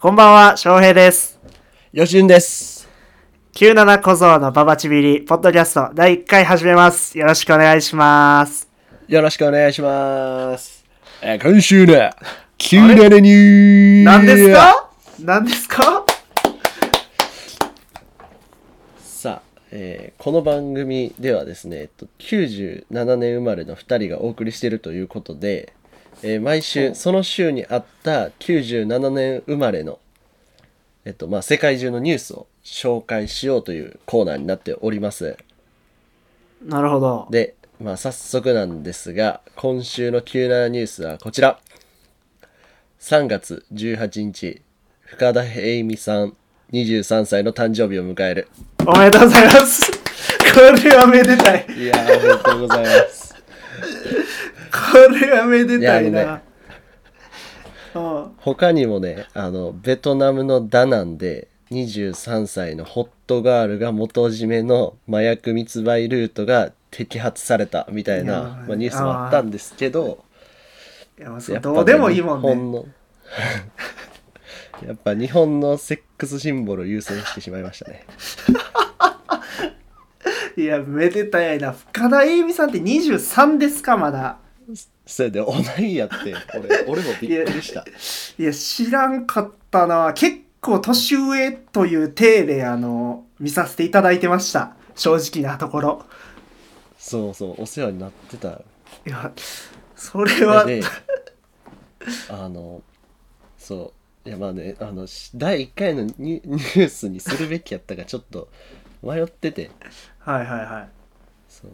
こんばんは、翔平です。よしゅんです。97小僧のババチビリ、ポッドキャスト第1回始めます。よろしくお願いします。よろしくお願いします。えー今週の97ニュー何ですか？何ですか？さあ、えーこの番組ではですね、えっと、97年生まれの2人がお送りしているということで、えー毎週その週にあった97年生まれの、えっとまあ、世界中のニュースを紹介しようというコーナーになっております。なるほど。で、まあ、早速なんですが、今週の97ニュースはこちら。3月18日、深田栄美さん、23歳の誕生日を迎える。おめでとうございます。これはめでたい。いやー、おめでとうございます。これはめでたいいやな。うん他にもね、あの、ベトナムのダナンで、23歳のホットガールが元締めの麻薬密売ルートが摘発されたみたいいやな、まあ、ニュースもあったんですけど、いやまあそうやっぱねどうでもいいもんね。日本の やっぱ日本のセックスシンボルを優先してしまいましたね いや、めでたいな。深田栄美さんって23ですか、まだ。それで同いやって俺 俺もびっくりしたいや、知らんかったな。結構年上という体で、あの、見させていただいてました。正直なところ。そうそうお世話になってたよいや、それは、であのそういやまあねあのし第1回のニュニュースにするべきやったかちょっと迷っててはいはいはそう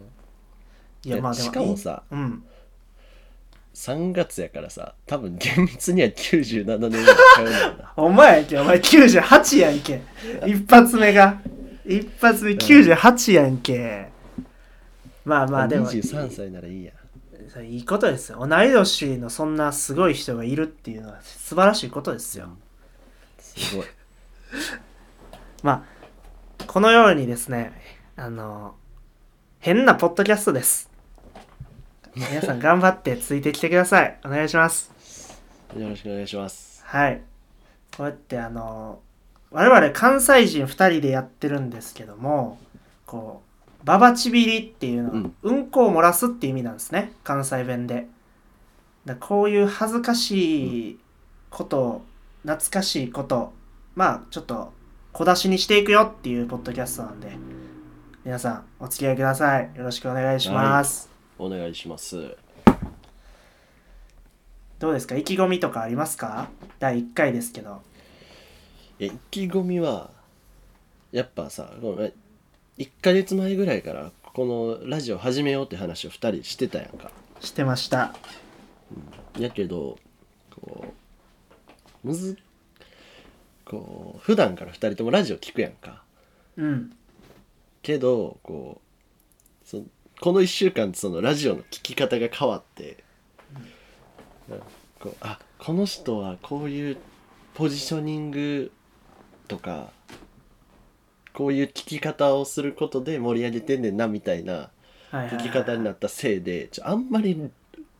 い。いや、でまあでも。しかもさうん。3月やからさ多分厳密には97年ぐらいお前やんけ、お前98やんけ。一発目が。一発目98やんけ。まあまあでも、23歳ならいいやそれいいことですよ。同い年のそんなすごい人がいるっていうのは素晴らしいことですよ。すごい まあ、このようにですね、あの、変なポッドキャストです。皆さん頑張ってついてきてください。お願いします。よろしくお願いしますはい。こうやってあの、我々関西人2人でやってるんですけども、こう、ババチビリっていうのは、うんうんこを漏らすっていう意味なんですね。関西弁で。だこういう恥ずかしいこと、懐かしいこと、まあちょっと小出しにしていくよっていうポッドキャストなんで、皆さんお付き合いください。よろしくお願いします。お願いしますどうですか？意気込みとかありますか？第1回ですけど。え意気込みはやっぱさこの1ヶ月前ぐらいからこのラジオ始めようって話を2人してたやんかしてました。やけどこうむずこう普段から2人ともラジオ聞くやんか。うん。けどこうそこの1週間そのラジオの聞き方が変わって、なんかこうあこの人はこういうポジショニングとかこういう聞き方をすることで盛り上げてんねんなみたいなはいはいはい聞き方になったせいでちょあんまり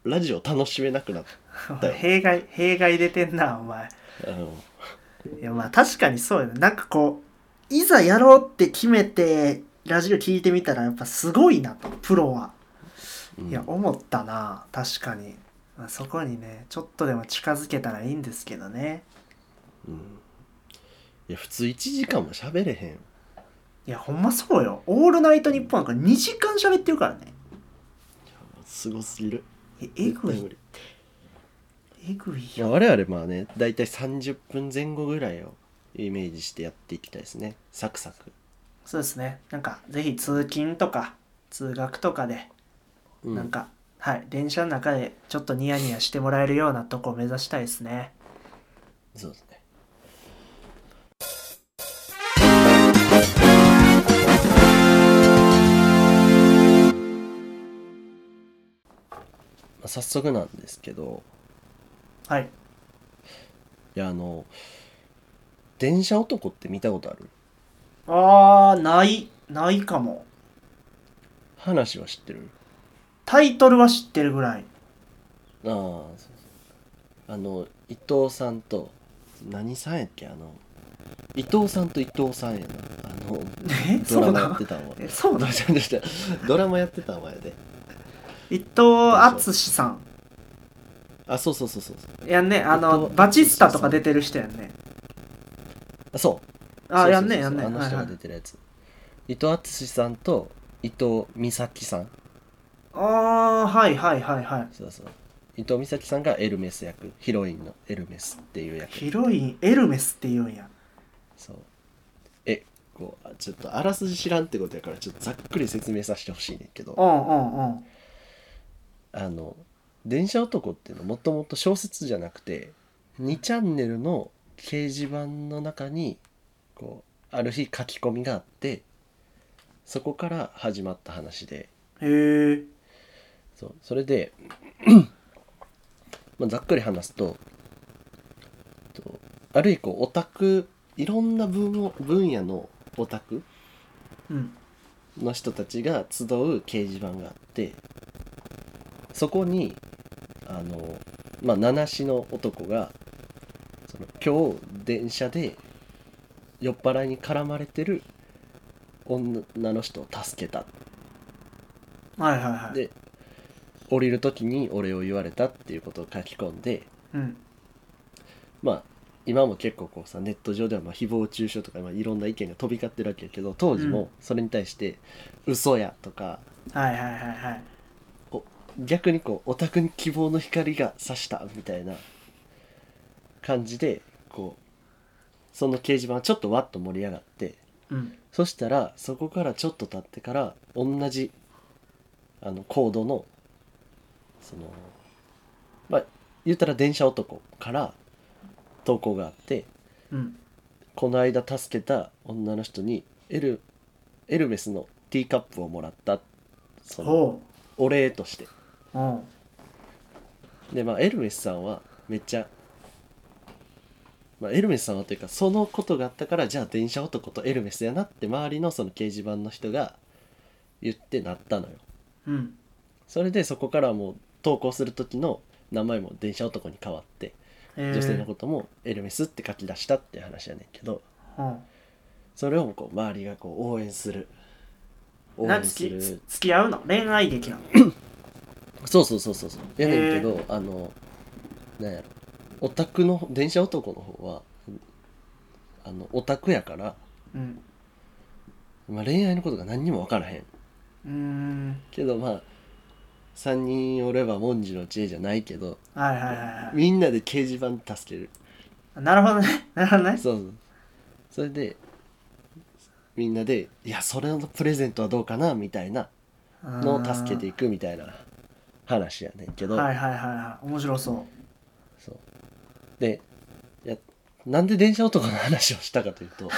ラジオ楽しめなくなっだよ。弊害弊害出てんなお前。たあのいやまあ確かにそうよね。なんかこういざやろうって決めてラジオ聞いてみたらやっぱすごいなと。プロは、うん。いや思ったな。確かに、まあ、そこにねちょっとでも近づけたらいいんですけどね。いや普通1時間も喋れへん。いやほんまそうよ「オールナイトニッポン」なんか2時間喋ってるからね。すごすぎる。ええぐいえぐいよ。我々まあね大体30分前後ぐらいをイメージしてやっていきたいですね。サクサク、そうですね。なんかぜひ通勤とか通学とかでうん。なんか、はい、電車の中でちょっとニヤニヤしてもらえるようなとこを目指したいですね。そうですね。まあ早速なんですけどはい。いやあの電車男って見たことある？あー、ない、ないかも。話は知ってる？タイトルは知ってるぐらい。ああそうそう。あの伊藤さんと何さんやっけ？あの伊藤さんと伊藤さんやなあのえ？ドラマやってたんは。えそうなの？どうしたどうしたドラマやってたんはやで。伊藤敦さんあそうそうそうそう。やんねあのバチスタとか出てる人やんね。あそう。あやんねやんね。あの人が出てるやつ、伊藤敦さんと伊藤美咲さん。ああはいはいはいはい。そうそう。伊藤美咲さんがエルメス役。ヒロインのエルメスっていう役。ヒロインエルメスって言うんや。そう。えこうあちょっとあらすじ知らんってことやからちょっとざっくり説明させてほしいねんけど。うんうんうん。あの「電車男」っていうのもともと小説じゃなくて2チャンネルの掲示板の中にこうある日書き込みがあってそこから始まった話で。へえそう。それで まあざっくり話すととある意こうオタクいろんな分を分野のオタクうん。の人たちが集う掲示板があってそこにあのまあ七子の男がその今日電車で酔っ払いに絡まれてる女の人を助けた。はいはいはい。で降りる時にお礼を言われたっていうことを書き込んでうん。まあ今も結構こうさネット上ではまあ誹謗中傷とか、まあ、いろんな意見が飛び交ってるわけやけど当時もそれに対して「嘘や」とかはいはいはいはい逆にこうオタクに希望の光が差したみたいな感じでこうその掲示板はちょっとわっと盛り上がってうん。そしたらそこからちょっと経ってから同じあのコードのそのまあ言ったら電車男から投稿があってうん。この間助けた女の人にエルエルメスのティーカップをもらったそのほお礼としてううん。でまあエルメスさんはめっちゃ、まあ、エルメスさんはというかそのことがあったからじゃあ電車男とエルメスやなって周りのその掲示板の人が言ってなったのよ。うん。それでそこからもう投稿する時の名前も電車男に変わってえ女性のこともエルメスって書き出したって話やねんけどうん。それをこう周りがこう応援する。応援な付きする付き合うの？恋愛劇なの？そうそうそうそう。そうやねんけどあのなんやろ。オタクの電車男の方はあのオタクやから、うん。まあ、恋愛のことが何にも分からへん。うーん。けどまあ3人おれば文字の知恵じゃないけどはいはいはいはみんなで掲示板で助ける。いなるほどね。なるほどね。そうそう。それでみんなで「いやそれのプレゼントはどうかな」みたいなのを助けていくみたいな話やねんけど、はいはいはいはい。面白そう。そう。でいやなんで電車男の話をしたかというと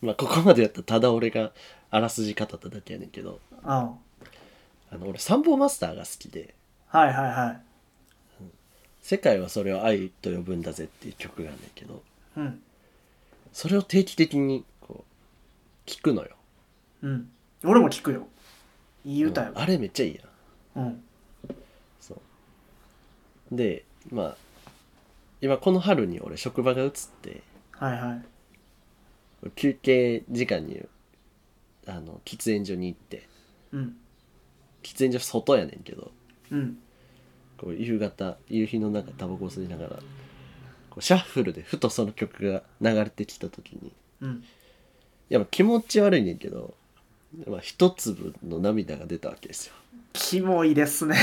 まあここまでやったらただ俺があらすじ語っただけやねんけどうんはあの俺サンボマスターが好きでいはいはい「世界はそれを愛と呼ぶんだぜ」っていう曲があんねんけどうん。それを定期的にこう聞くのよ。うん。俺も聞くよいい歌よ。うん。あれめっちゃいいやん。うん。そう。でまあ今この春に俺職場が移ってはいはい。休憩時間にあの喫煙所に行ってうん。喫煙所外やねんけどうん。こう夕方夕日の中タバコを吸いながらこうシャッフルでふとその曲が流れてきた時にうん。やっぱ気持ち悪いねんけど、まあ、一粒の涙が出たわけですよ。キモいですね。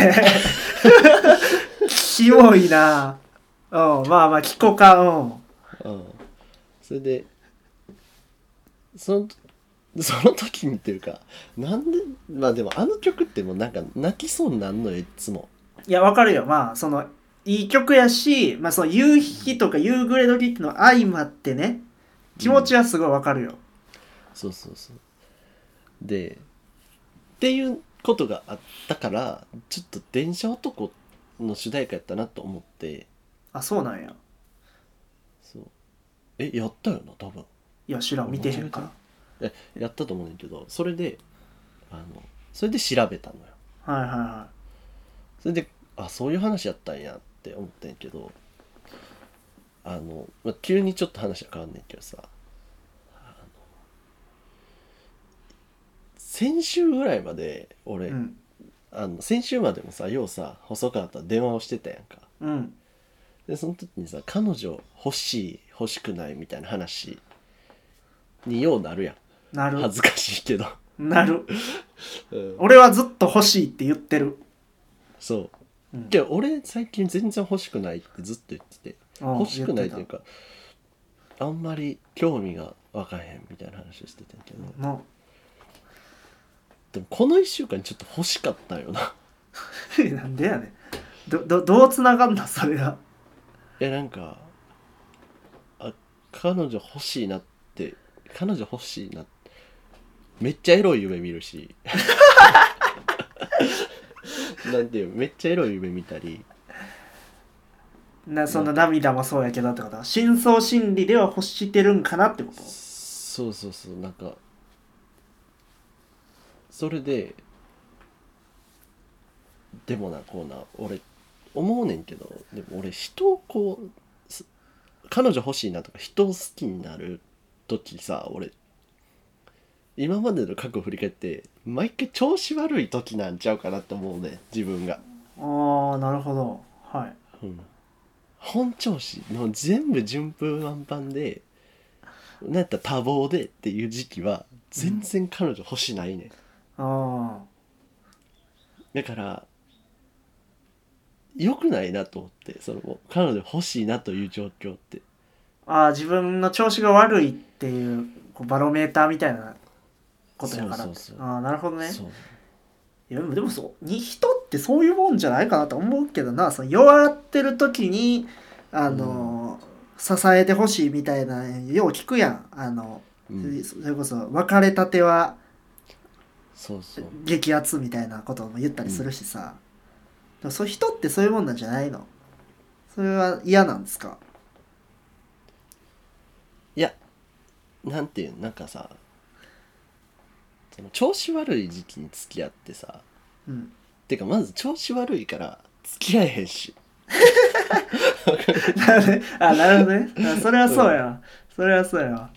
キモいな。うんまあまあ聞こうか。うん。うん。それでそのその時にっていうかなんでまあでもあの曲ってもうなんか泣きそうになんのよいっつも。いやわかるよ。まあそのいい曲やし、まあ、その夕日とか夕暮れ時ってのは相まってね気持ちはすごいわかるよ、そうそうそうでっていうことがあったからちょっと電車男の主題歌やったなと思って。あそうなんや。そう。えやったよな多分。いや知らん。見てへんから。えやったと思うねんけどそれであのそれで調べたのよ。はいはいはそれであそういう話やったんやって思ってんけどあの、まあ、急にちょっと話は変わんねんけどさあの先週ぐらいまで俺、うん。あの先週までもさようさ細川とは電話をしてたやんか。うん。でその時にさ彼女欲しい欲しくないみたいな話にようなるやん。なる。恥ずかしいけど、なる。うん、俺はずっと欲しいって言ってる。そう。うん。けど俺最近全然欲しくないってずっと言ってて。うん欲しくないっていうかあんまり興味が湧かへんみたいな話をしてたんやけど。のでもこの1週間ちょっと欲しかったよな。なんでやねん。どどどうつながんだそれが。いやなんかあ彼女欲しいなって彼女欲しいなめっちゃエロい夢見るし。なんていうめっちゃエロい夢見たり。なその涙もそうやけどってこと。深層心理では欲してるんかなってこと。そうそうそうなんかそれででもなこうな俺思うねんけどでも俺人をこうす彼女欲しいなとか人を好きになる時さ俺今までの過去を振り返って毎回調子悪い時なんちゃうかなって思うね自分が、ああなるほど。はい。うん、本調子の全部順風満帆でなんやったら多忙でっていう時期は全然彼女欲しないねんあだから良くないなと思ってその彼女欲しいなという状況って。あああ自分の調子が悪いっていうこうバロメーターみたいなことやから。ってそうそうそう。ああなるほどね。そう。いやでもでもそうに人ってそういうもんじゃないかなと思うけどな。その弱ってる時にあの、支えてほしいみたいなよう聞くやん。あの、うん、それこそ別れたてはそうそう。激アツみたいなことも言ったりするしさ、でもそう人ってそういうもんなんじゃないの？それは嫌なんですか？いやなんていうのなんかさその調子悪い時期に付き合ってさうん。てかまず調子悪いから付き合えへんし。なるほどね。あなるほどね。あそれはそうやわ。それはそうやわ。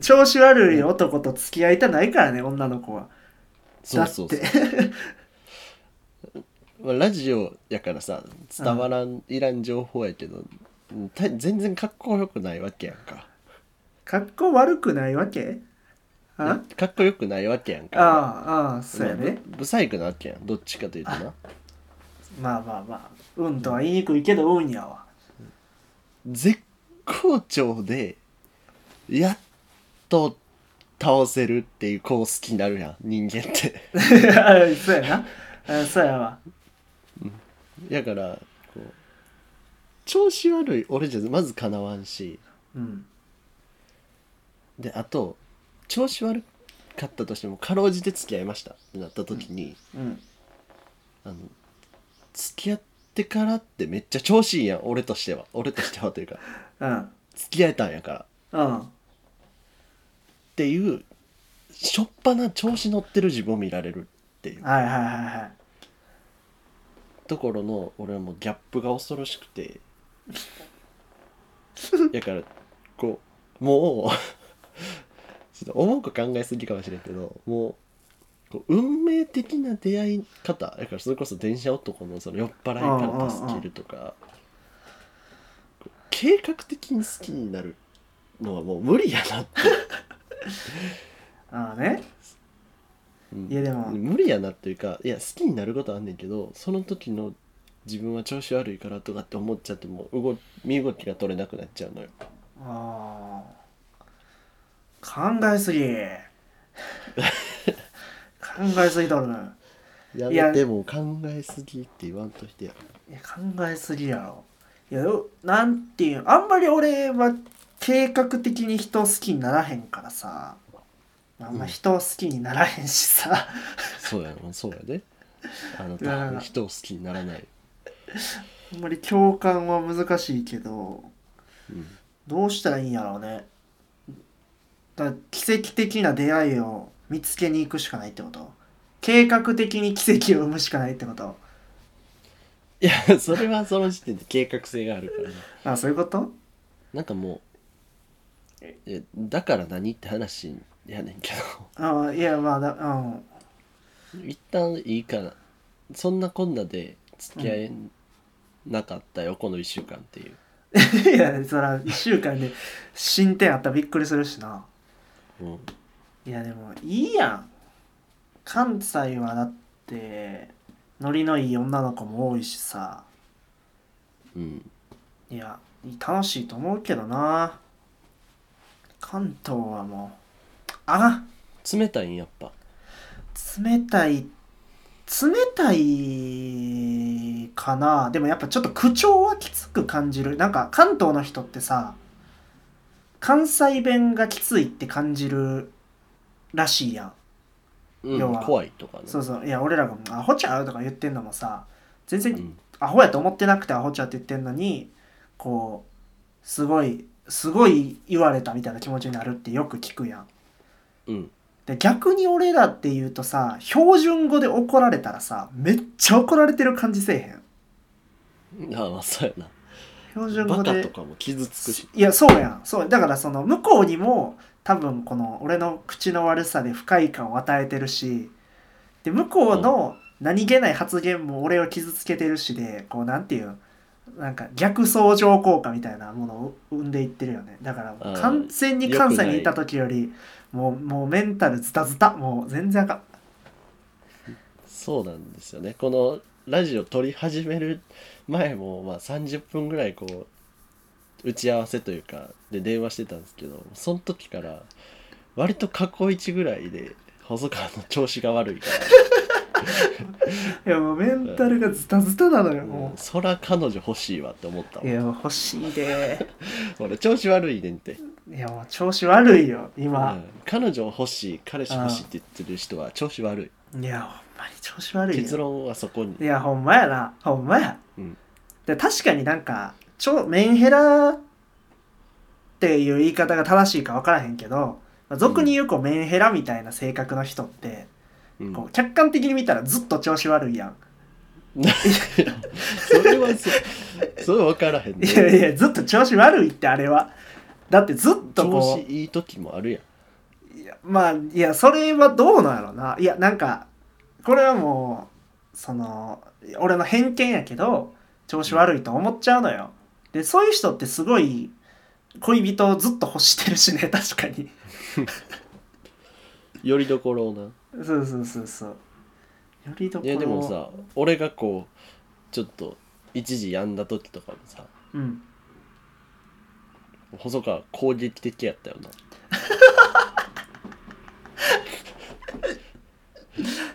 調子悪い男と付き合いたないからね女の子はそうそうそう。まあラジオやからさ伝わらん、いらん情報やけどうんた全然かっこよくないわけやんか。かっこ悪くないわけ？あ？かっこよくないわけやんか。ああそうやね。ぶ不細工なわけやんどっちかというとな。まあまあまあ。うんとは言いにくいけどうんやわ。絶好調でやっと倒せるっていう子を好きになるやん人間って。あそうやな。あそうやわ。やからこう調子悪い俺じゃまずかなわんし。うん。であと調子悪かったとしてもかろうじて付き合いましたってなった時に、うん。あの付き合ってからってめっちゃ調子いいやん俺としては。俺としてはというか。うん。付き合えたんやから。うんっていうしょっぱな調子乗ってる自分を見られるっていう。はいはいはいはい。ところの俺はもうギャップが恐ろしくて。だからこうもうちょっと重く考えすぎかもしれんけどもうこう運命的な出会い方。だからそれこそ電車男のその酔っ払いから助けるとか。こう計画的に好きになるのはもう無理やなって、ああね。うん。いやでも。無理やなっていうかいや好きになることはあんねんけどその時の自分は調子悪いからとかって思っちゃってもう動身動きが取れなくなっちゃうのよ。ああ考えすぎ。考えすぎとるな。やめてもう考えすぎって言わんとしてや。いや考えすぎやろ。いやよなんていうあんまり俺は計画的に人を好きにならへんからさ。あんま人を好きにならへんしさ、そうやろそうやで。あなた 人を好きにならない、あんまり共感は難しいけどうん、どうしたらいいんやろうね。だから奇跡的な出会いを見つけに行くしかないってこと。計画的に奇跡を生むしかないってこと。いやそれはその時点で計画性があるからね。あそういうこと？なんかもうえだから何って話やねんけあいやまあだうん。ど一旦いいからそんなこんなで付き合えなかったよ、この1週間っていう。いやそら1週間で進展あったらびっくりするしな。うん。いやでもいいやん。関西はだってノリのいい女の子も多いしさ。うん。いや楽しいと思うけどな関東はもう。あがん冷たいんやっぱ。冷たい冷たいかな。でもやっぱちょっと口調はきつく感じる。なんか関東の人ってさ関西弁がきついって感じるらしいやん。うん要は。怖いとかね。そうそう。いや俺らが「アホちゃう?」とか言ってんのもさ全然うん。アホやと思ってなくてアホちゃうって言ってんのにこうすごいすごい言われたみたいな気持ちになるってよく聞くやん。うん。で逆に俺らって言うとさ標準語で怒られたらさめっちゃ怒られてる感じせえへん。ああまあそうやな。標準語バカとでかも傷つくし。いやそうやん。そうだからその向こうにも多分この俺の口の悪さで不快感を与えてるしで向こうの何気ない発言も俺を傷つけてるしでこうなんていうなんか逆相乗効果みたいなものを生んでいってるよね。だから完全に関西にいた時よりもうもうメンタルズタズタもう全然あかん。そうなんですよね。このラジオ撮り始める前もまあ30分ぐらいこう打ち合わせというかで電話してたんですけどその時から割と過去一ぐらいで細川の調子が悪いかいやもうメンタルがズタズタなのよら、もそら彼女欲しいわって思ったういやもう欲しいで。俺調子悪いねんって、いやもう調子悪いよう今、ん欲しい彼氏欲しいって言ってる人は調子悪い。いやほんまに調子悪いよ。結論はそこに。いやほんまやな。ほんまや、うん。で確かになんかちょメンヘラっていう言い方が正しいか分からへんけどまあ俗に言うこうメンヘラみたいな性格の人って、うん。こう客観的に見たらずっと調子悪いやん。それはそそれ分からへんね。いやいやずっと調子悪いってあれは。だってずっと調こ子いい時もあるやん。ういやまあいやそれはどうなんやろな。いやなんかこれはもうその俺の偏見やけど調子悪いと思っちゃうのよ。でそういう人ってすごい恋人をずっと欲してるしね確かに。よりどころをなそうそうそうそう。よりどころいやでもさ俺がこうちょっと一時病んだ時とかもさうん。細川攻撃的やったよな。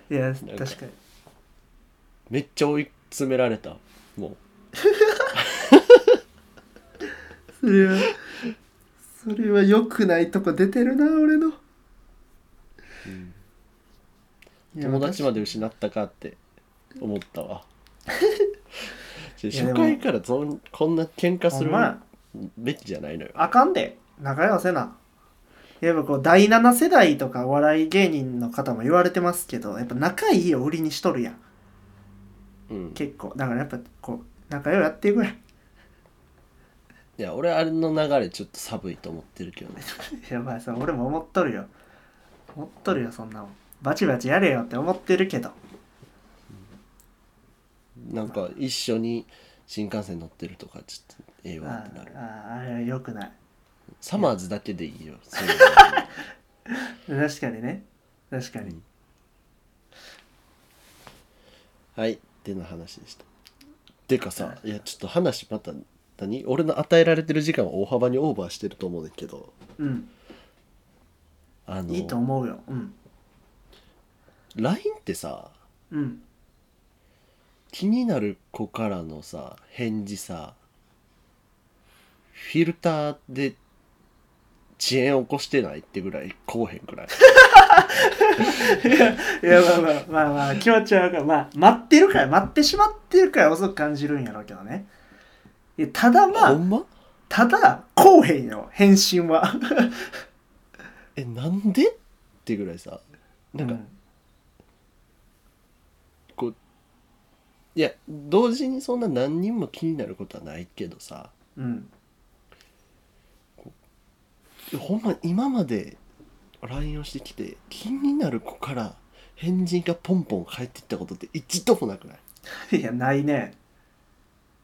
いや確かに。めっちゃ追い詰められたもそれはそれは良くないとこ出てるな俺の、う、うん、友達まで失ったかって思ったわ。初回からそんこんな喧嘩するべきじゃないのよ。あかんで。仲良せな。やっぱこう第7世代とかお笑い芸人の方も言われてますけどやっぱ仲いいを売りにしとるやん。うん。結構。だからやっぱこう仲良いやっていくやん。いや俺あれの流れちょっと寒いと思ってるけどね。いやまあさ俺も思っとるよ。思っとるよそんなもんバチバチやれよって思ってるけど。なんか一緒に新幹線乗ってるとかちょっとええわあってなる。ああれは良くない。サマーズだけでいいよ。そういうの。確かにね。確かに、はいっての話でした。てかさいやちょっと話また何？俺の与えられてる時間は大幅にオーバーしてると思うねんけど。うん。あのいいと思うよ。うん LINE ってさうん。気になる子からのさ返事さフィルターで遅延起こしてないってぐらいこうへんくらい？いやまあまあまあまあ気持ちはわかる。まあ待ってるから待ってしまってるから遅く感じるんやろうけどね。いやただまあほんま？ただこうへんよ返信は。えなんで？ってぐらいさ。なんか、うんこういや同時にそんな何人も気になることはないけどさ。うん。ほんま今まで LINE をしてきて気になる子から返事がポンポン返ってきたことって一度もなくない？いやないね。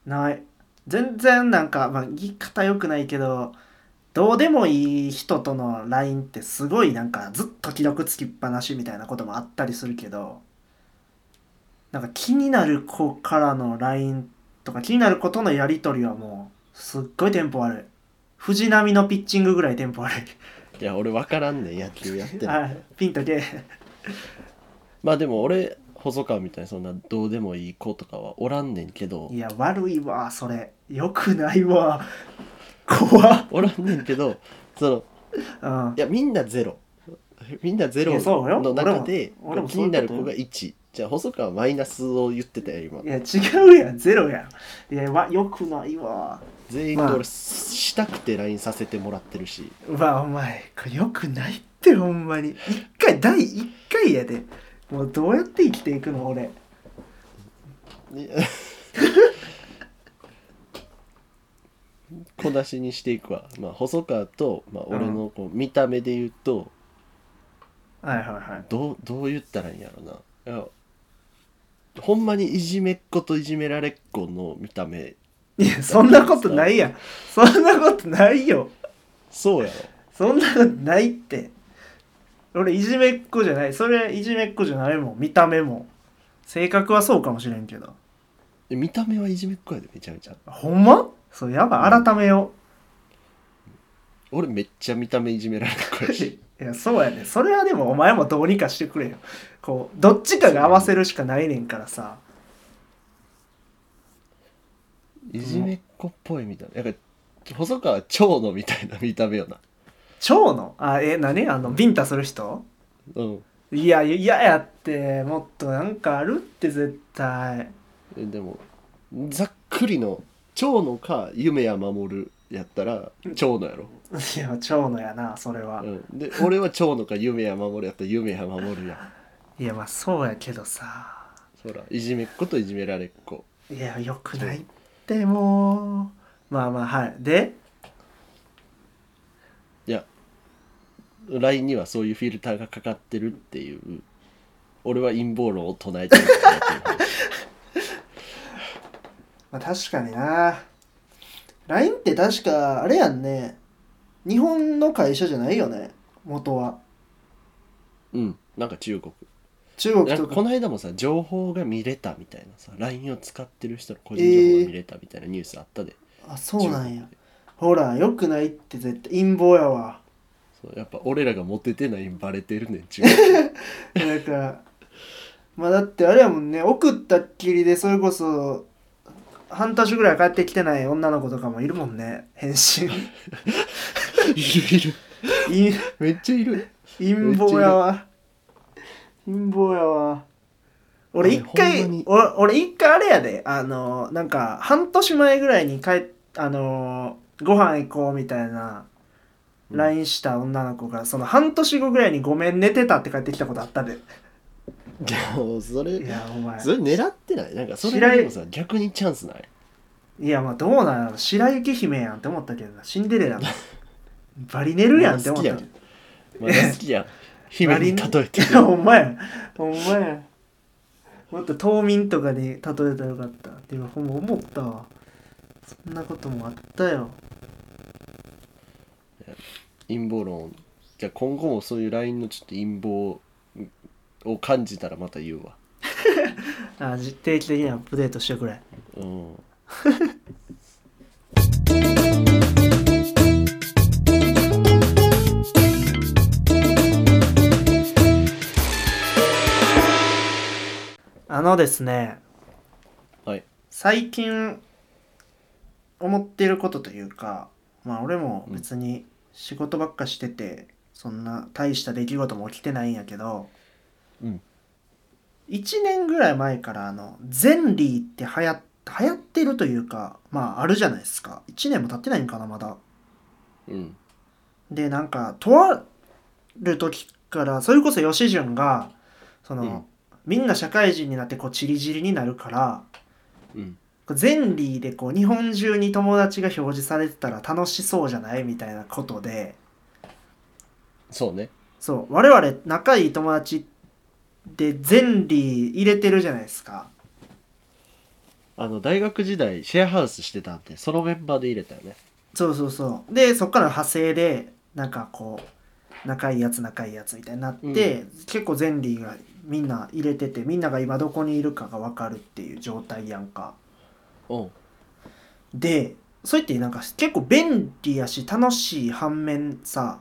ない。全然なんか、まあ、言い方良くないけどどうでもいい人との LINE ってすごいなんかずっと既読つきっぱなしみたいなこともあったりするけどなんか気になる子からの LINE とか気になる子とのやり取りはもうすっごいテンポ悪い。藤波のピッチングぐらいテンポ悪い。いや俺分からんねん野球やってないはい。ピンとけまあでも俺細川みたいにそんなどうでもいい子とかはおらんねんけど。いや悪いわそれ。よくないわ。怖っ。おらんねんけどそのうん。いやみんなゼロ。みんなゼロの中で気になる子が1じゃあ細川はマイナスを言ってたよ今。いや違うやん。ゼロやん。いやわよくないわ。全員まあしたくて LINE させてもらってるし。うわお前これよくないってほんまに。一回第一回やで。もうどうやって生きていくの俺。いや。小出しにしていくわ、まあ、細川と、まあ、俺のこう見た目で言うと、はいはいはい。どうどう言ったらいいんやろな。いやほんまにいじめっ子といじめられっ子の見た目。いやそんなことないやん。そんなことないよ。そうやろ。そんなことないって。俺いじめっ子じゃない。それいじめっ子じゃないもん。見た目も。性格はそうかもしれんけど。で見た目はいじめっ子やでめちゃめちゃ。ほんま？そうやばい。改めよ俺めっちゃ見た目いじめられっ子やうしいやそうやね。それはでもお前もどうにかしてくれよ。こうどっちかが合わせるしかないねんからさ。いじめっ子っぽいみたいな。なんか細川は蝶野みたいな 見た目よな。蝶のあえ何？あのビンタする人？うん。いや嫌やってもっとなんかあるって絶対。えでもざっくりの蝶野か夢や守やったら蝶野やろ、いや蝶のやなそれは、うん、で俺は蝶野か夢や守やったら夢や守やいやまあそうやけどさ。そらいじめっ子といじめられっ子。いやよくないってもう。まあまあはい。で？いや LINE にはそういうフィルターがかかってるっていう。俺は陰謀論を唱えてるってやってるまあ確かにな。LINE って確かあれやんね日本の会社じゃないよね？元は。うん。なんか中国。中国なんかとかこの間もさ情報が見れたみたいなさ LINE を使ってる人の個人情報が見れたみたいなニュースあったで、あそうなんや。中国で。ほらよくないって絶対陰謀やわ。そうやっぱ俺らがモテてないんバレてるねん中国。だからまあだってあれやもんね送ったっきりでそれこそ半年ぐらい帰ってきてない女の子とかもいるもんね返信 いる。いる。陰めっちゃいる。陰謀やわ。陰謀やわ。俺一回俺俺一回あれやで。あのなんか半年前ぐらいに帰っあのご飯行こうみたいなうん。LINE した女の子がその半年後ぐらいに「ごめん寝てた」って帰ってきたことあったで。いやもうそれいやお前。それ狙ってない。なんかそれがでもさ逆にチャンスない？いやまあどうなんやろ。白雪姫やんって思ったけどな。シンデレラ。の バリ寝るやんって思った。けどまだ好きやん。姫に例えて。い やほんまや。ほんまや。もっと冬眠とかに例えたらよかったって今ほんま思ったわ。そんなこともあったよ。陰謀論。じゃあ今後もそういう LINE のちょっと陰謀を感じたらまた言うわ。あじ定期的にアップデートしてくれ。うん あのですねはい。最近思ってることというかまあ俺も別に仕事ばっかしてて、そんな大した出来事も起きてないんやけどうん。1年ぐらい前からあのゼンリーって流行流行ってるというかまああるじゃないですか。1年も経ってないんかなまだ。うん。でなんかとある時からそれこそ吉潤がその、うんみんな社会人になってこうチリジリになるからうん。ゼンリーでこう日本中に友達が表示されてたら楽しそうじゃない？みたいなことで。そうね。そう。我々仲いい友達でゼリー入れてるじゃないですか。あの大学時代シェアハウスしてたんでそのメンバーで入れたよね。そうそうそう。でそっからの派生でなんかこう仲いいやつ仲いいやつみたいになって、結構ゼンリーがみんな入れててみんなが今どこにいるかが分かるっていう状態やんか。う。んでそう言ってなんか結構便利やし楽しい反面さ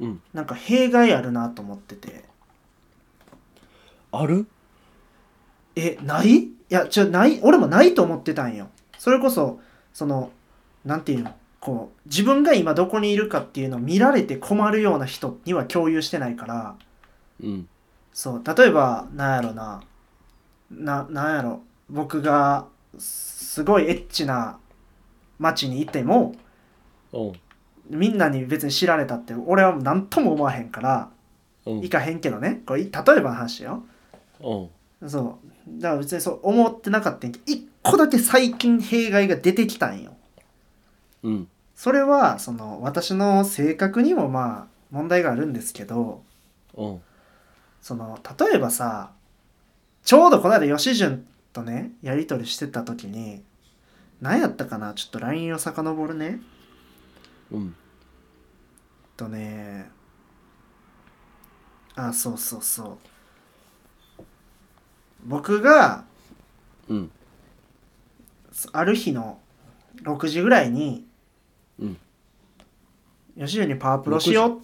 うん。なんか弊害あるなと思ってて。ある？えない？いやちょない？俺もないと思ってたんよ。それこそそのなんていうの？こう自分が今どこにいるかっていうのを見られて困るような人には共有してないから。うんそう例えばなんやろな。ななんやろ。僕がすごいエッチな街にいてもうん。みんなに別に知られたって俺は何とも思わへんからうん。行かへんけどね。これ例えばの話よ。うん。そう。だから別にそう思ってなかったんやけど一個だけ最近弊害が出てきたんよ。うん。それはその私の性格にもまあ問題があるんですけどうんその例えばさちょうどこの間吉潤とねやり取りしてた時に何やったかなちょっと LINE を遡るね。うん。とねあそうそうそう。僕がうん。ある日の6時ぐらいにうん。吉潤にパワープロしよ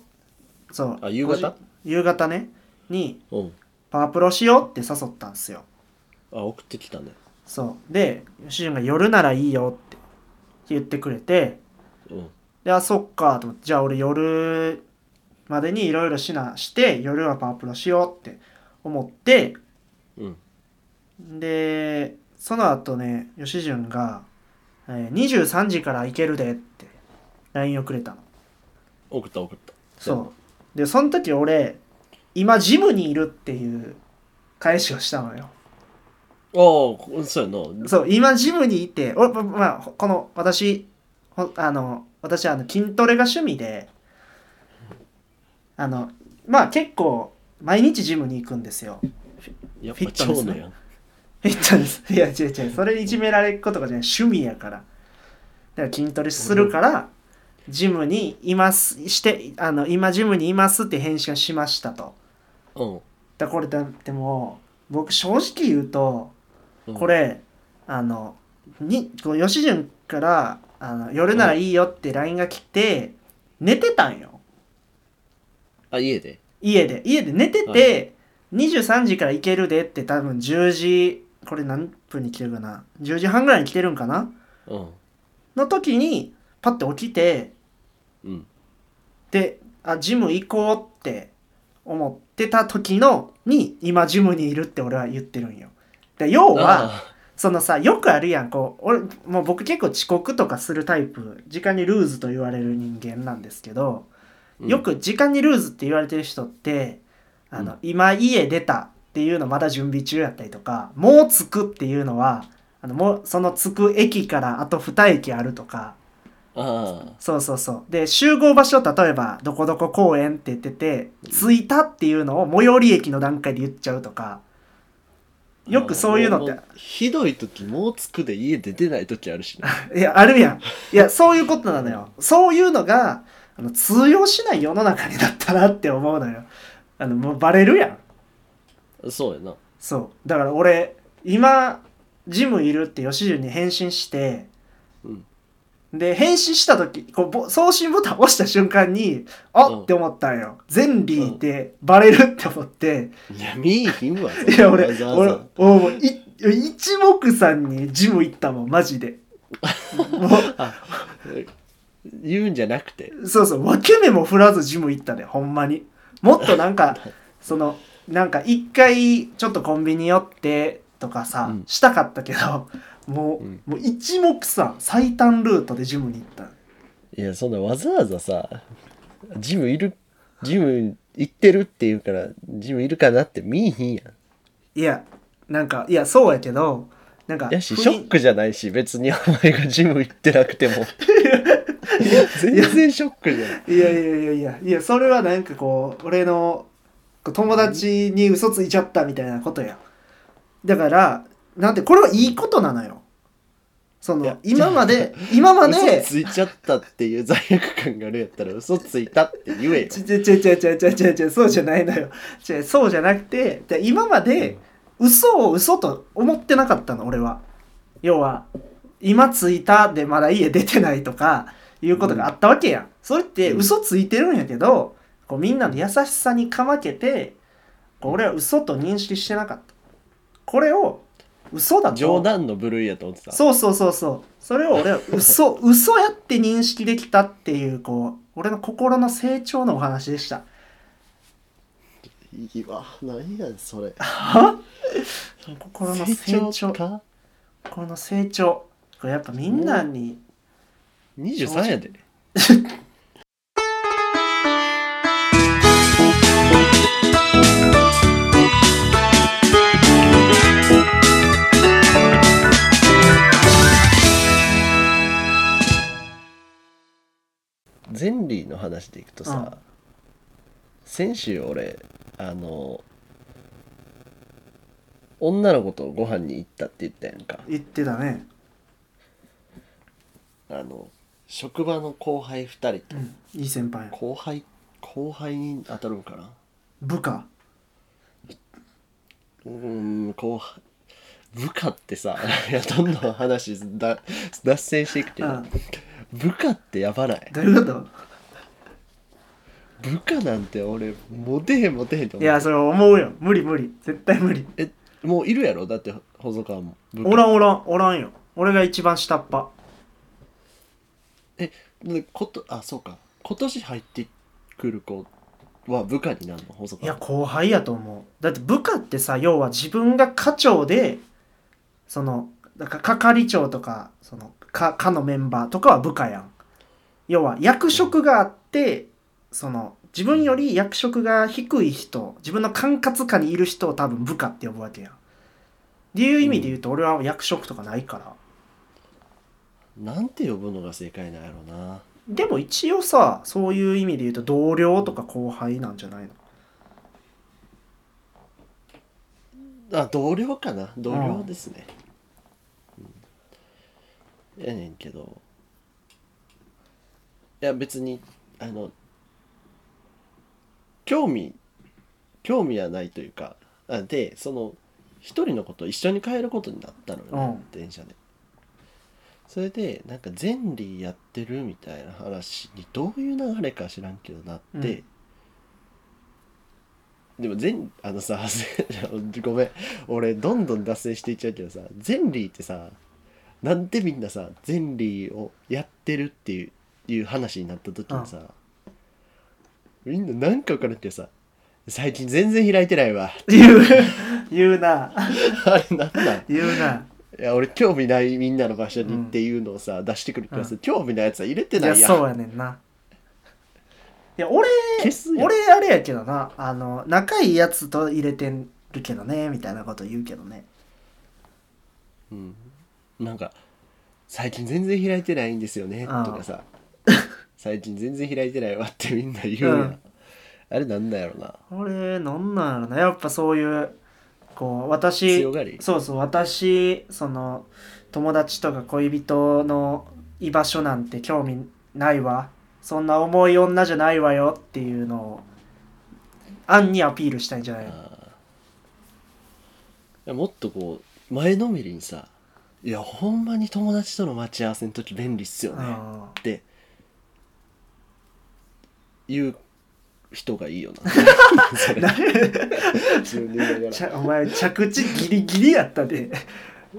う。そう。あ夕方？5時？夕方ねにうん。パワープロしようって誘ったんですよ。あ送ってきたね。そう。で吉潤が夜ならいいよって言ってくれてうん。であそっかと思ってじゃあ俺夜までにいろいろしなして夜はパワープロしようって思ってうん。でその後ね吉潤が、えー23時から行けるで」って LINE をくれたの。送った送った。そう。でその時俺今ジムにいるっていう返しをしたのよ。ああそうやな。そう今ジムにいて俺ままあこの私ほあの私はあの筋トレが趣味であのまあ結構毎日ジムに行くんですよ。やっぱフィットネスね超のやん。フィットネス。いや違う違う。それいじめられることがじゃない。趣味やから。だから筋トレするからジムにいますしてあの今ジムにいますって返信をしましたとうん。だこれだってもう僕正直言うとうん。これ、あのにこう吉潤からあの「夜ならいいよ」って LINE が来て寝てたんよ。あ家で？家で。家で寝てて、23時から行けるでって多分10時これ何分に来てるかな？10時半ぐらいに来てるんかな？うん。の時にパッて起きてうん。であジム行こうって思ってた時のに今ジムにいるって俺は言ってるんよ。で要はあそのさよくあるやん。こう俺もう僕結構遅刻とかするタイプ。時間にルーズと言われる人間なんですけど、ーよく時間にルーズって言われてる人ってあの、うん。今家出たっていうのまだ準備中やったりとかもう着くっていうのはあのもうその着く駅からあと2駅あるとかあそうそうそうで集合場所例えばどこどこ公園って言ってて着いたっていうのを最寄り駅の段階で言っちゃうとかあよくそういうのってもひどい時もうつくで家出てない時あるしね いや、あるやん。いや、そういうことなのよ。そういうのが、あの通用しない世の中になったなって思うのよ。あの、もうバレるやん。そうやなそう。だから俺、今、ジムいるって吉潤に返信して、うんで、返信した時こうぼ送信ボタン押した瞬間に、あうん。って思ったんよ。ゼンリーってバレるって思って、いや見いひんわいや、俺、わざわ俺ざ、おもうい一目散にジム行ったもん、マジで。も言うんじゃなくて。そうそう、分け目も振らずジム行ったで、ほんまに。もっとなんか、その、なんか一回ちょっとコンビニ寄ってとかさ、うん。したかったけど、もう、うん。もう一目散、最短ルートでジムに行った。いやそんなわざわざさジムいるジム行ってるって言うからジムいるかなって見いひんやん。いや、なんか、いや、そうやけど、なんか、やしショックじゃないし別にお前がジム行ってなくても。全然ショックじゃん。いやいやいやいやいやそれはなんかこう俺の友達に嘘ついちゃったみたいなことや。だからなんてこれはいいことなのよ。その今まで今まで嘘ついちゃったっていう罪悪感があるやったら嘘ついたって言えよ。ちょちょちょちょちょちょちょちょそうじゃないのよ。そうじゃなくてで今まで嘘を嘘と思ってなかったの俺は。要は今ついたでまだ家出てないとかいうことがあったわけやん、それってうん。嘘ついてるんやけどこうみんなの優しさにかまけてこう俺は嘘と認識してなかった。これを嘘だと。冗談の部類やと思ってた。そうそうそうそう。それを俺は 嘘嘘やって認識できたっていうこう俺の心の成長のお話でした。いいわ。何やそれ。は？心の成長。成長か？心の成長。これやっぱみんなに23やで ゼンリーの話でいくとさ、うん。先週俺あの女の子とご飯に行ったって言ったやんか。言ってたね。あの職場の後輩2人とうん。いい先輩。後輩後輩に当たるんかな？部下。うーん後輩部下ってさ いやどんどん話だ脱線していくけど、うん部下ってやばない？どういうこ部下なんて俺モテへんモテへんと思う。やそれ思うよ。無理無理。絶対無理。えもういるやろ？だって細川も部下おらんおらんおらんよ。俺が一番下っ端。えでことあそうか。今年入ってくる子は部下になるの？細いや川後輩やと思う。だって部下ってさ要は自分が課長でそのだから係長とかその課課のメンバーとかは部下やん。要は役職があってその自分より役職が低い人自分の管轄下にいる人を多分部下って呼ぶわけやん。っていう意味で言うと俺は役職とかないから、なんて呼ぶのが正解なんやろな。でも一応さそういう意味で言うと同僚とか後輩なんじゃないの？あ同僚かな。同僚ですね、うん、やねんけど。いや別にあの興味興味はないというかあでその一人の子と一緒に帰ることになったのよね、電車で。それでなんかゼンリーやってるみたいな話にどういう流れか知らんけどなって、でも全あのさ ごめん。俺どんどん脱線していっちゃうけどさゼンリーってさなんでみんなさゼンリーをやってるっていういう話になった時にさ、みんななんか分からんけどさ最近全然開いてないわ。言う言うな。あれなんなん？言うな。いや俺興味ないみんなの場所にっていうのをさ、出してくる気がする、興味ないやつは入れていないやん。やそうやねんな。いや俺消すやん。俺あれやけどな。あの仲いいやつと入れてるけどねみたいなこと言うけどね。うん、なんか「最近全然開いてないんですよね」ああ。とかさ「最近全然開いてないわ」ってみんな言うやん、うん。あれなんだやろな。俺なんなんやろな。やっぱそういうこう私強がり？そうそう私その友達とか恋人の居場所なんて興味ないわ。そんな重い女じゃないわよっていうのを暗にアピールしたいんじゃないの？あー。いやもっとこう前のめりにさ「いやほんまに友達との待ち合わせの時便利っすよね」あって言う人がいいよな。それ。自分で言いながら。ちゃお前着地ギリギリやったで。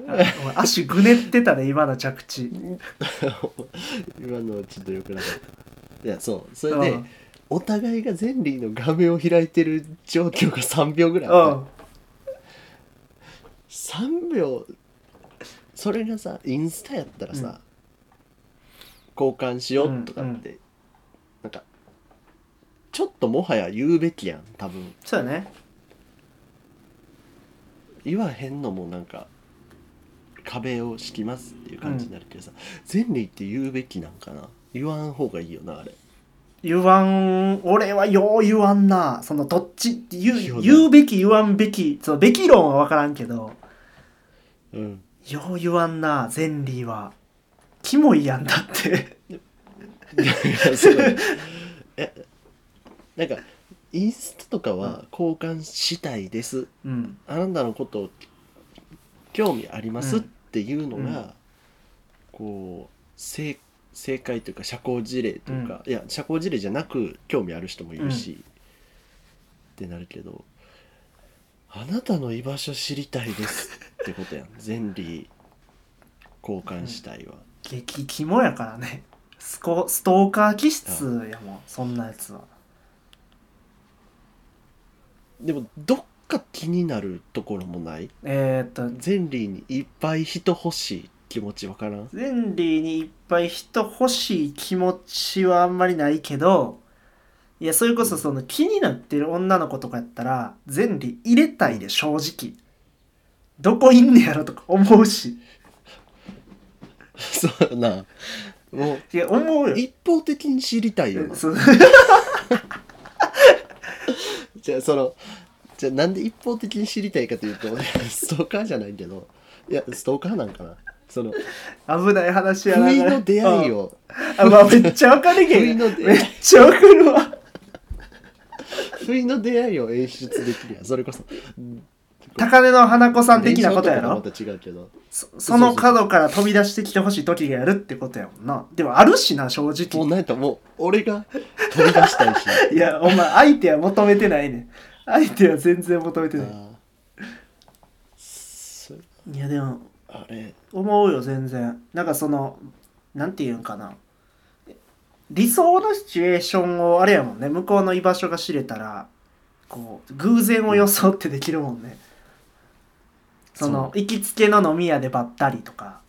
あお前足ぐねってたね今の着地。今のはちょっとよくなかった。いやそう。それで、うん。お互いがゼンリーの画面を開いてる状況が3秒ぐらいうんあった。3秒それがさインスタやったらさ、交換しようとかって、なんかちょっともはや言うべきやん多分。そうやね。言わへんのもなんか壁を敷きますっていう感じになるけどさ、ゼンリーって言うべきなんかな？言わん方がいいよなあれ。言わん俺はよう言わんな。そのどっち言う言うべき言わんべきそのべき論は分からんけど。うんよう言わんなゼンリーは。キモいやんだって。いやそうえなんかインスタとかは交換したいです、うん。あなたのことを興味あります、うんっていうのが、うん。こう正正解というか社交辞令というか、いや社交辞令じゃなく興味ある人もいるし、ってなるけどあなたの居場所知りたいですってことやん。ゼンリー交換したいわ、激キモやからね。スコストーカー気質やもんそんなやつは。でもどっか気になるところもない？えー、っとゼンリーにいっぱい人欲しい気持ちわからん？ゼンリーにいっぱい人欲しい気持ちはあんまりないけどいやそれこそその気になってる女の子とかやったらゼンリー入れたいで正直どこいんねやろとか思うし。そうやな。もいや思うよ。う一方的に知りたいよな。そう。じゃあそのじゃあなんで一方的に知りたいかというとストーカーじゃないけど。いやストーカーなんかな。その危ない話やな不意の出会いを。あ、まあ、めっちゃわかるけどめっちゃわかるわ。不意の出会いを演出できるやん。それこそ高根の花子さん的なことやろ？そその角から飛び出してきてほしい時がやるってことやもんな。でもあるしな正もう直なんやったらもう。俺が飛び出したいし。いやお前相手は求めてないねん。相手は全然求めてない。いやでもあれ。思うよ全然。なんかそのなんていうんかな。理想のシチュエーションをあれやもんね。向こうの居場所が知れたらこう偶然を装ってできるもんねその行きつけの飲み屋でばったりとか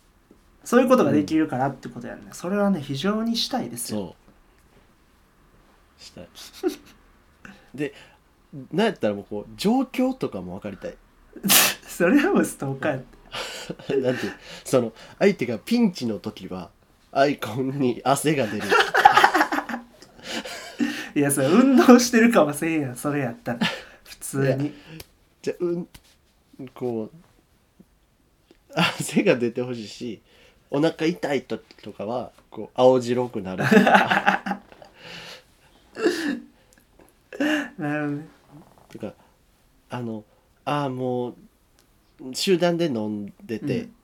そういうことができるからってことやね、それはね非常にしたいですよ。そう。したい。でなんやったらもうこう状況とかも分かりたい。それはもうストーカーやって。なんていうその相手がピンチの時はアイコンに汗が出る。いやそれ運動してるかもせんやんそれやったら。普通に。じゃうんこう汗が出てほしいしお腹痛い時とかはこう青白くなる。と かなるほどね。とかあのああもう集団で飲んでて、うん。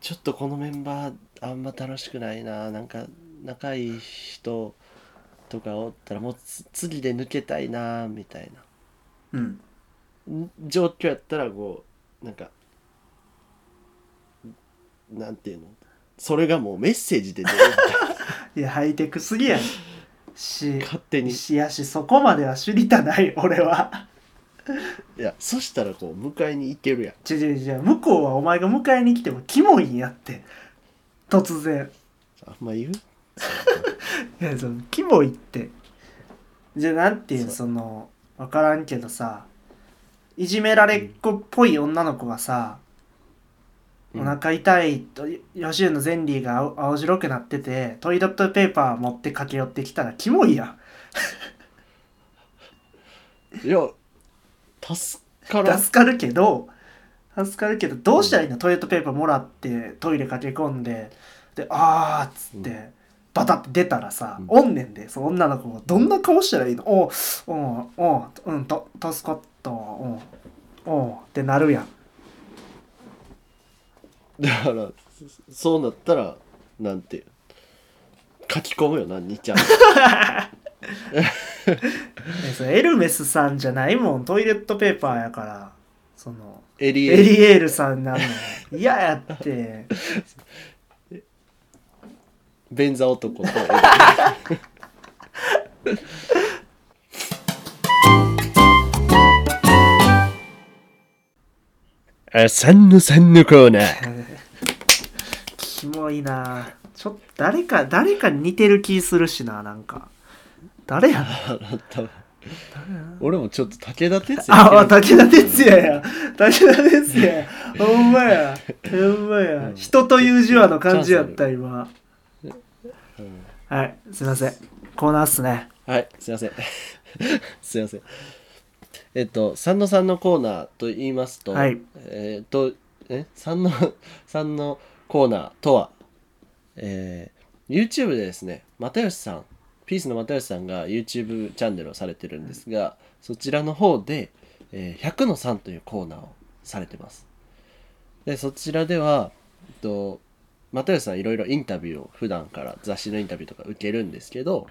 ちょっとこのメンバーあんま楽しくないななんか仲いい人とかおったらもうつ次で抜けたいなみたいうんなん。状況やったらこうなんかなんていうの？それがもうメッセージで出るみたいな。いやハイテクすぎやん。し勝手に。しやしそこまでは知りたない俺は。いやそしたらこう迎えに行けるやん。ちょちょちょ向こうはお前が迎えに来てもキモいんやって。突然。あんま言う？いやそのキモいって。じゃあなんていうその分からんけどさいじめられっ子っぽい女の子がさ、うんお腹痛いと吉野のゼンリーが青青白くなっててトイレットペーパー持って駆け寄ってきたらキモいやん。いや助からん。助かるけど助かるけどどうしたらいいの、トイレットペーパーもらってトイレ駆け込んでで「あー」っつって、うバタって出たらさ、うん。おんねんでその女の子がどんな顔したらいいの「おうおうおううんと助かったわおうおう」ってなるやんだからそそうなったらなんていう書き込むよな2ちゃん。えそれエルメスさんじゃないもん。トイレットペーパーやから。そのエリエエリエールさんなの。嫌やって。便座男とエリ あさんのさんのコーナー。キモいな。ちょっと誰か誰かに似てる気するしななんか。誰や 多分。俺もちょっと武田鉄矢。あ、武田鉄矢や。武田鉄矢や。ほんまや。ほんまや。人という字話の感じやった、今。うん。はいすいません。コーナーっすね。はいすいません。すいませんえっと三の三のコーナーと言いますと、はい。えっとえ？三の 三のコーナーとはえー YouTube でですね又吉さんピースの又吉さんが YouTube チャンネルをされてるんですが、そちらの方で、えー100の3というコーナーをされてます。でそちらでは、えっと、又吉さんいろいろインタビューを普段から雑誌のインタビューとか受けるんですけど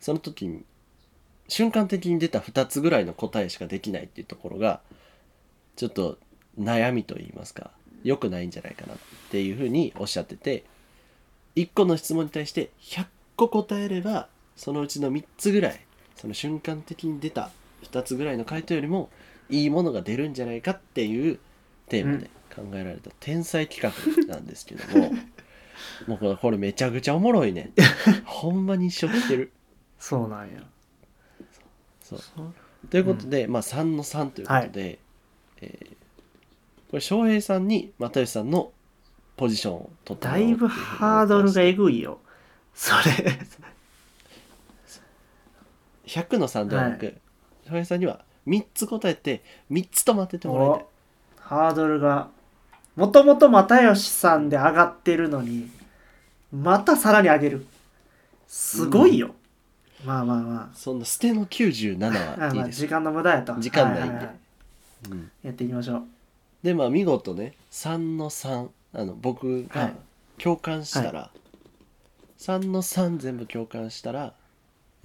その時に瞬間的に出た2つぐらいの答えしかできないっていうところがちょっと悩みと言いますか良くないんじゃないかなっていうふうにおっしゃってて1個の質問に対して100個答えればそのうちの3つぐらいその瞬間的に出た2つぐらいの回答よりもいいものが出るんじゃないかっていうテーマで考えられた天才企画なんですけども、もうこれめちゃくちゃおもろいね。ほんまに一緒来てる。そうなんやそう。ということで、まあ3の3ということで、えーこれ翔平さんに又吉さんのポジションを取ってもだいぶらおうっていうふうにハードルがえぐいよ。それ。100の3ではなく、翔平さんには3つ答えて3つと待っててもらいたい。おハードルが。もともと又吉さんで上がってるのにまたさらに上げる。すごいよ、まあまあまそんな捨ての97ああはいいです。まあ時間の無駄やと。時間ないんで。はははうん。やっていきましょう。でまあ見事ね3の3あの僕がはい。共感したら、3の3全部共感したら、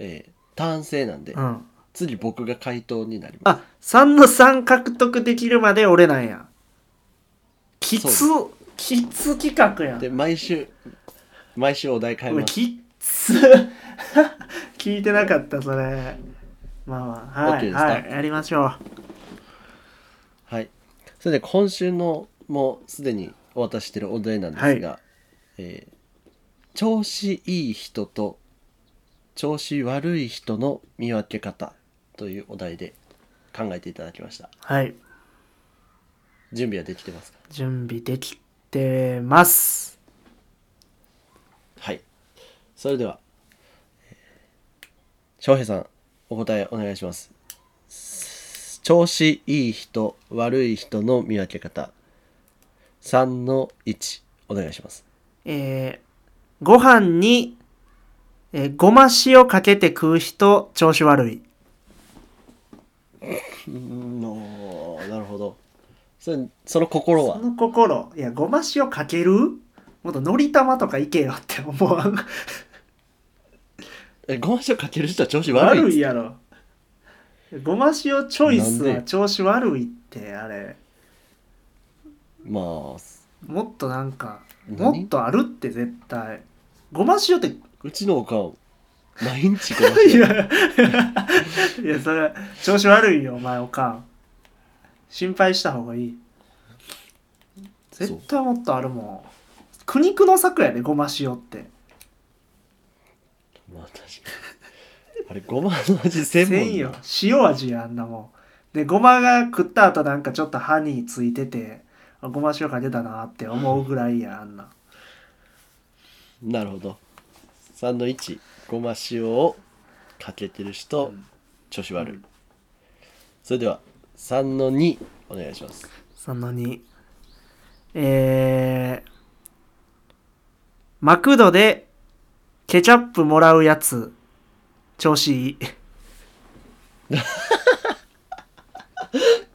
えー、単性なんで、うん。次僕が回答になります。あ3の3獲得できるまで俺なんや。きつそきつ企画やん。で毎週毎週お題変えます。きっつ 聞いてなかったそれ。まあまあは OK でいすか？はいやりましょう。はい。それで今週のもうすでにお渡ししてるお題なんですが、えー調子いい人と調子悪い人の見分け方というお題で考えていただきました。はい。準備はできてますか？準備できてます。はいそれではえー翔平さんお答えお願いします。す調子いい人悪い人の見分け方。3の1お願いします。えーご飯に、えーごま塩かけて食う人調子悪い。うんおーなるほど。それその心は？その心。いやごま塩かける？もっとのり玉とかいけよって思わん？えごま塩かける人は調子悪い悪いやろ。ごま塩チョイスは調子悪いってあれ。まあ。もっとなんか何？もっとあるって絶対。ごま塩ってうちのおかん毎日ごま い塩や。いやそれ調子悪いよお前おかん。心配した方がいい。絶対もっとあるもん。苦肉の策やでごま塩ってまあ確かに。あれごまの味せんもんなせんよ塩味やあんなもん。でごまが食った後なんかちょっと歯についててあごま塩かけたなって思うぐらいやあんな。なるほど。3の1ごま塩をかけてる人、うん。調子悪い、うんそれでは3の2お願いします。その2えー、マクドでケチャップもらうやつ。調子いい。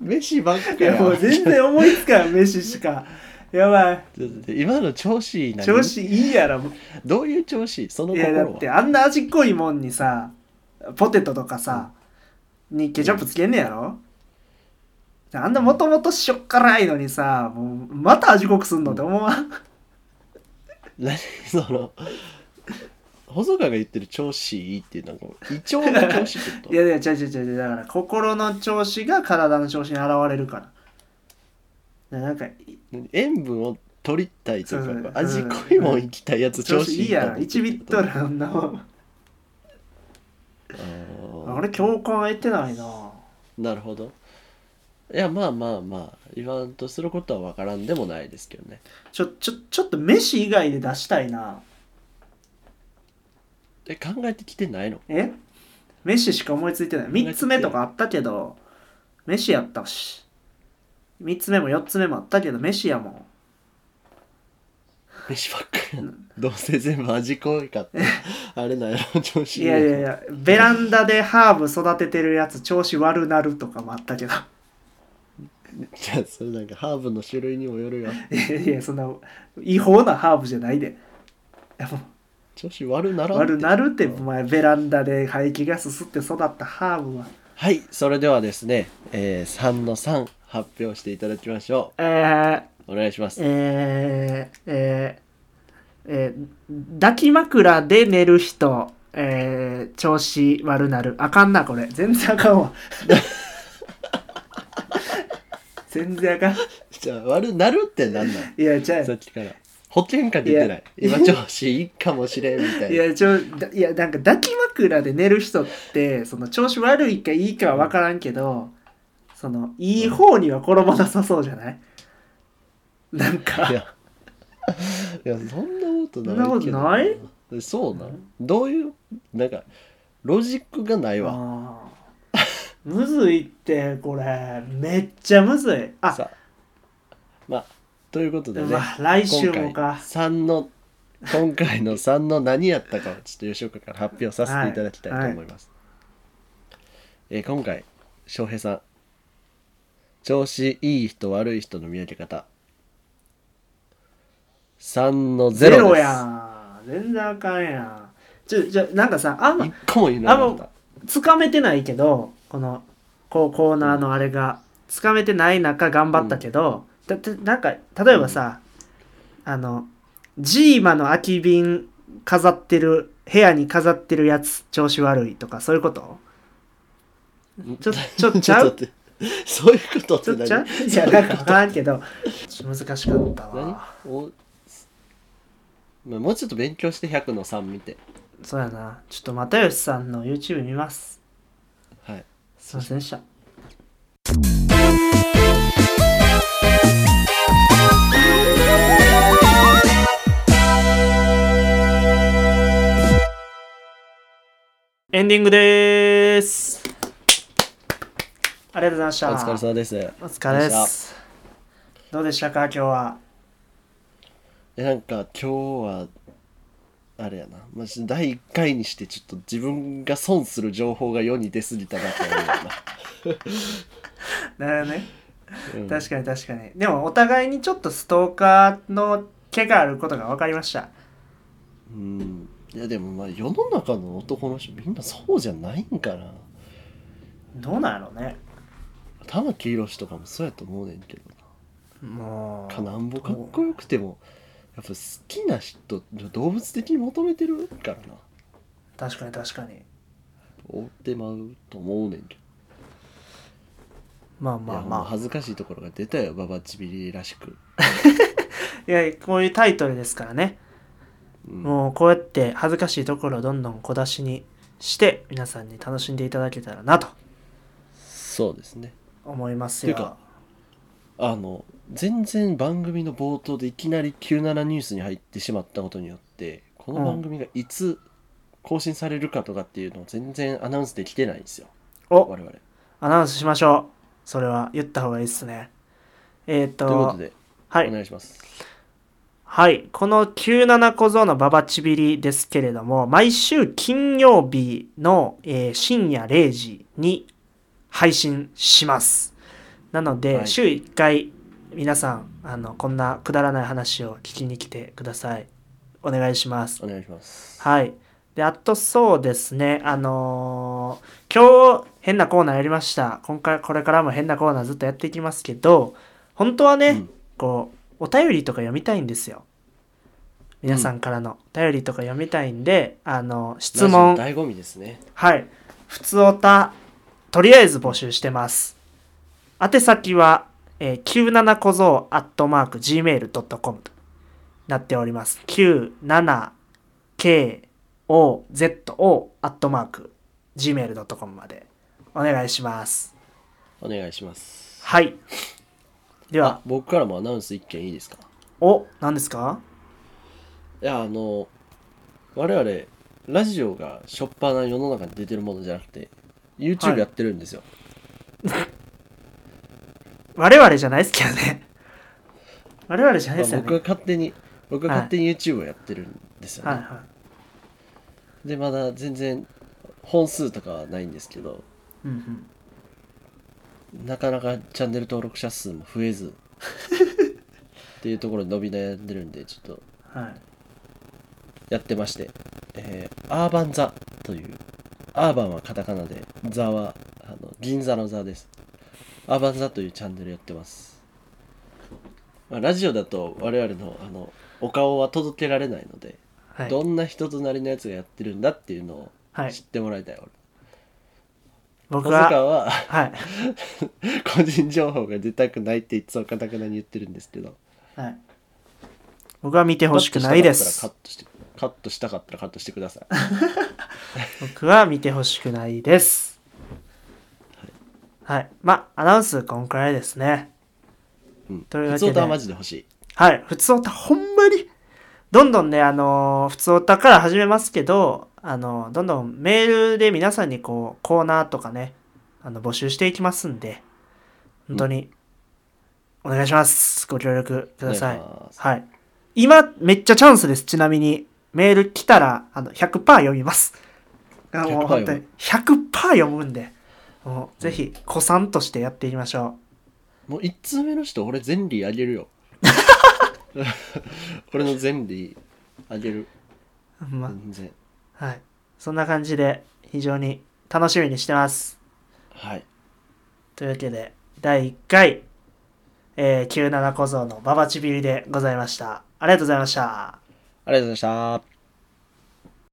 飯ばっかいややもう全然思いつかん。飯しか。やばい。ちょっと待って今の調子いい何？調子いいやろ。どういう調子？そのいやだってあんな味濃いもんにさポテトとかさ、にケチャップつけんねやろ？あんなもともと塩っ辛いのにさもうまた味濃くすんのって思わん。何その？細川が言ってる調子いいっていうのはこう胃腸の調子ってこと？いやいや違う違う違うだから心の調子が体の調子に現れるから。でなんか何塩分を取りたいというか味濃いもん行きたいやつ調調子いいやろと思って1ビットルあんなもんあれ共感得てないな。なるほど。いやまあまあまあ言わんとすることは分からんでもないですけどね。ちょちょちょっと飯以外で出したいなえ考えてきてないの？え？メッシしか思いついてない。3つ目とかあったけどメッシやったし。3つ目も4つ目もあったけどメッシやもん。飯ばっかりやなどうせ全部味濃いかって。あれなんやろ調子。いやいやいやベランダでハーブ育ててるやつ調子悪なるとかもあったけど。じゃあそれなんかハーブの種類にもよるよ。いやいやそんな違法なハーブじゃないで。いやもう調子悪ならん悪なるってお前ベランダで排気ガス吸って育ったハーブははいそれではですね、えー、3の3発表していただきましょえー、うお願いしますえー、えー、えー、抱き枕で寝る人、えー、調子悪なる。あかんな、これ。全然あかんわ。全然あかん。じゃあ悪なるってなんなん？いや、じゃあさっきから保険か出てない。今調子いいかもしれんみたいな。いや、ちょ、だいや、なんか抱き枕で寝る人って、その調子悪いかいいかは分からんけど、その、いい方には転ばなさそうじゃない？なんか。い、や。そんなことないそんなことない？そうなん？どういう？なんかロジックがないわ。むずいって、これ。めっちゃむずい。あ。まあということでね、まあ、来週もか。3の今回の3の何やったかをちょっと吉岡から発表させていただきたいと思います、えー今回翔平さん調子いい人悪い人の見分け方。3の0ゼです。ロやん。全然あかんやん。ちょ、じゃ、なんかさ、あんま一、個も言えなかった。つかめてないけど、この、こう、コーナーのあれが、つかめてない中頑張ったけど、だって、なんか、例えばさ、あの、ジーマの空き瓶飾ってる、部屋に飾ってるやつ、調子悪いとか、そういうこと？ちょ、ちょ、っと待って。そういうことって何ちょっちゃういや、なんかわからんけど、ちょっと難しかった何？わ。おまあもうちょっと勉強して100の3見て。そうやな。ちょっと又吉さんの YouTube 見ます。はい。すいませんでした。エンディングでーす。ありがとうございました。お疲れ様ですお疲れです。どうでしたか、今日は？えなんか今日はあれやな、まあ、ちょ第1回にしてちょっと自分が損する情報が世に出過ぎたなと思うよなるほどね。な、うん確かに確かに。でも、お互いにちょっとストーカーの毛があることが分かりました。うんいやでもまあ世の中の男の人みんなそうじゃないんかなどうなんやろうね。玉木宏とかもそうやと思うねんけどもう。かなんぼかっこよくてもやっぱ好きな人動物的に求めてるからな確かに確かに。追ってまうと思うねんけまあど、いやもうまあまあ。恥ずかしいところが出たよババチビリらしく、いや、こういうタイトルですからね。うんもうこうやって恥ずかしいところをどんどん小出しにして、皆さんに楽しんでいただけたらなとそうですね思いますよてか。あの全然番組の冒頭でいきなり97ニュースに入ってしまったことによってこの番組がいつ更新されるかとかっていうのを全然アナウンスできてないんですよお我々アナウンスしましょう。それは言った方がいいですね。えっ、と、ということで、はいお。願いしますはい。この97小僧のババチビリですけれども、毎週金曜日の、えー深夜0時に配信します。なので、はい週1回皆さん、あの、こんなくだらない話を聞きに来てください。お願いします。お願いしますはい。で、あとそうですね、あのー今日変なコーナーやりました。今回、これからも変なコーナーずっとやっていきますけど、本当はね、うんこう、お便りとか読みたいんですよ。皆さんからのお便りとか読みたいんで、あの、質問、醍醐味ですねはい。普通おた、とりあえず募集してます。宛先は、えー、97小僧アットマーク gmail.com となっております。97kozo アットマーク gmail.com までお願いします。お願いしますはい。であは、僕からもアナウンス一件いいですか？お、何ですか？いやあの我々ラジオがしょっぱな世の中に出てるものじゃなくては YouTube いやってるんですよ、我々じゃないですけどね。我々じゃないですよね。勝手に僕は勝手に YouTube をやってるんですよね、はいはでまだ全然本数とかはないんですけどい。うんうん。なかなかチャンネル登録者数も増えず っていうところに伸び悩んでるんでちょっとはい。やってまして、えーアーバンザというアーバンはカタカナでザはあの銀座のザですアーバンザというチャンネルやってます、まあ、ラジオだと我々のあのお顔は届けられないので、はい。どんな人となりのやつがやってるんだっていうのをはい知ってもらいたい、俺僕は、ははい。個人情報が出たくないっていつもカタカナに言ってるんですけどはい。僕は見てほしくないでカすッ。トしてカットしたかったらカットしてください 僕は見てほしくないです。はい。まあ、アナウンスこんくらいですね。うんというわけで普通歌はマジで欲しいはい。普通歌ほんまに、どんどんね、あのー普通歌から始めますけど、あのーどんどんメールで皆さんにこう、コーナーとかね、あの、募集していきますんで、本当に、お願いします。ご協力くださいお。願しますはい。今、めっちゃチャンスです。ちなみに、メール来たら、あの、100%読みます。あもう100%本当に、100%読むんで、もう、ぜひ、子さんとしてやっていきましょもう1通目の人俺ゼンリーあげるよ俺のゼンリーあげるう。ま全然はい。そんな感じで、非常に楽しみにしてます。はいというわけで、第1回、えー、97小僧のババチビリでございました。ありがとうございました。ありがとうございました